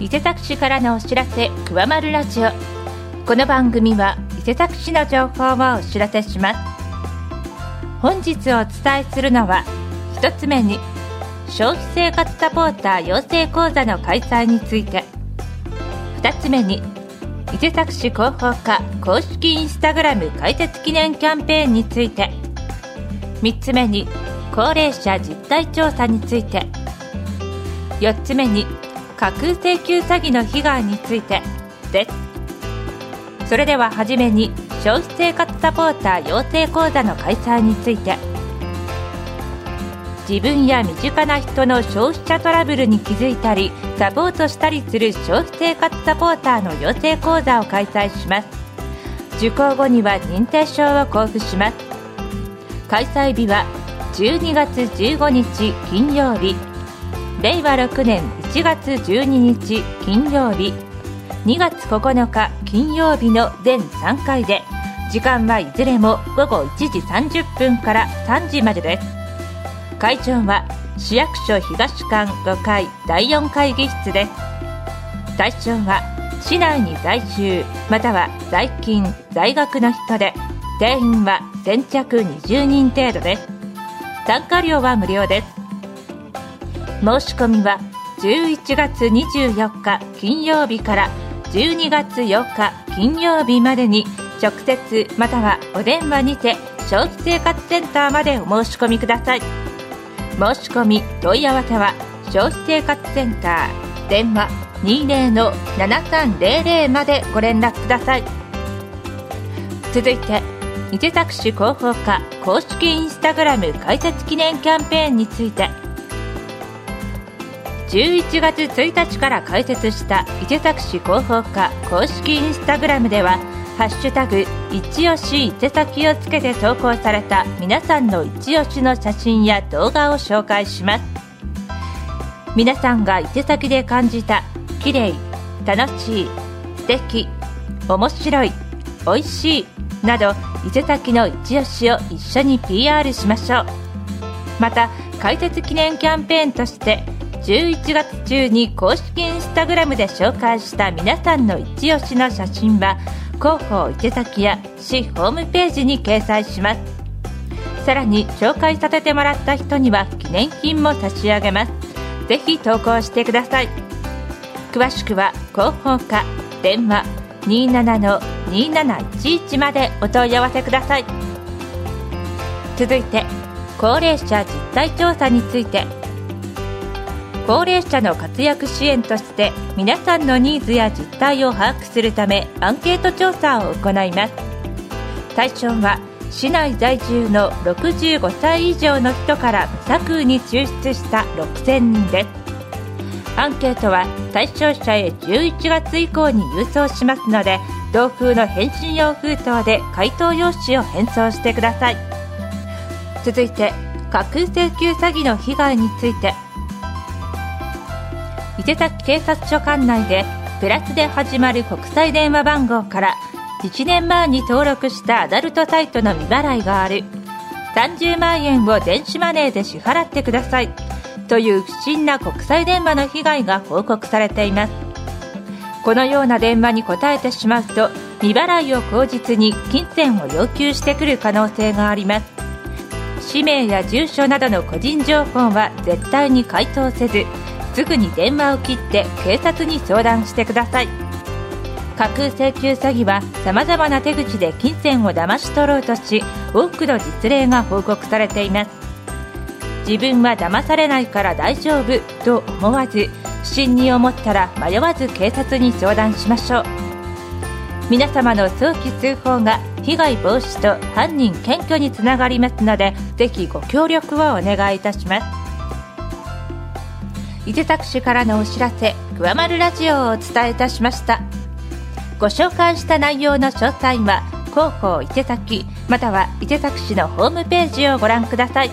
伊勢崎市からのお知らせ「くわまるラジオ」この番組は伊勢崎市の情報をお知らせします。本日お伝えするのは1つ目に消費生活サポーター養成講座の開催について。2つ目に伊勢崎市広報課公式インスタグラム開設記念キャンペーンについて。3つ目に高齢者実態調査について。4つ目に架空請求詐欺の被害についてです。それでははじめに消費生活サポーター養成講座の開催について。自分や身近な人の消費者トラブルに気づいたりサポートしたりする消費生活サポーターの養成講座を開催します。受講後には認定証を交付します。開催日は12月15日金曜日。令和6年1月12日金曜日。2月9日金曜日の全3回で時間はいずれも午後1時30分から3時までです。会場は市役所東館5階第4会議室です。対象は市内に在住または在勤在学の人で定員は先着20人程度です。参加料は無料です。申し込みは11月24日金曜日から12月8日金曜日までに直接またはお電話にて消費生活センターまでお申し込みください。申し込み問い合わせは消費生活センター電話20-7300までご連絡ください。続いて伊勢崎市広報課公式インスタグラム開設記念キャンペーンについて。11月1日から開設した伊勢崎市広報課公式インスタグラムでは「ハッシュタグ一押し伊勢崎」をつけて投稿された皆さんの一押しの写真や動画を紹介します。皆さんが伊勢崎で感じた綺麗楽しい素敵面白い美味しいなど伊勢崎の一押しを一緒に PR しましょう。また開設記念キャンペーンとして11月中に公式インスタグラムで紹介した皆さんの一押しの写真は広報池崎や市ホームページに掲載します。さらに紹介させてもらった人には記念品も差し上げます。ぜひ投稿してください。詳しくは広報課電話27-2711までお問い合わせください。続いて高齢者実態調査について。高齢者の活躍支援として皆さんのニーズや実態を把握するためアンケート調査を行います。対象は市内在住の65歳以上の人から無作為に抽出した6000人です。アンケートは対象者へ11月以降に郵送しますので同封の返信用封筒で回答用紙を返送してください。続いて架空請求詐欺の被害について。伊勢崎警察署管内でプラスで始まる国際電話番号から1年前に登録したアダルトサイトの未払いがある。30万円を電子マネーで支払ってください。という不審な国際電話の被害が報告されています。このような電話に答えてしまうと未払いを口実に金銭を要求してくる可能性があります。氏名や住所などの個人情報は絶対に回答せずすぐに電話を切って警察に相談してください。架空請求詐欺はさまざまな手口で金銭を騙し取ろうとし多くの実例が報告されています。自分は騙されないから大丈夫と思わず不審に思ったら迷わず警察に相談しましょう。皆様の早期通報が被害防止と犯人検挙につながりますのでぜひご協力をお願いいたします。伊勢崎市からのお知らせ「くわまるラジオ」をお伝えいたしました。ご紹介した内容の詳細は広報伊勢崎または伊勢崎市のホームページをご覧ください。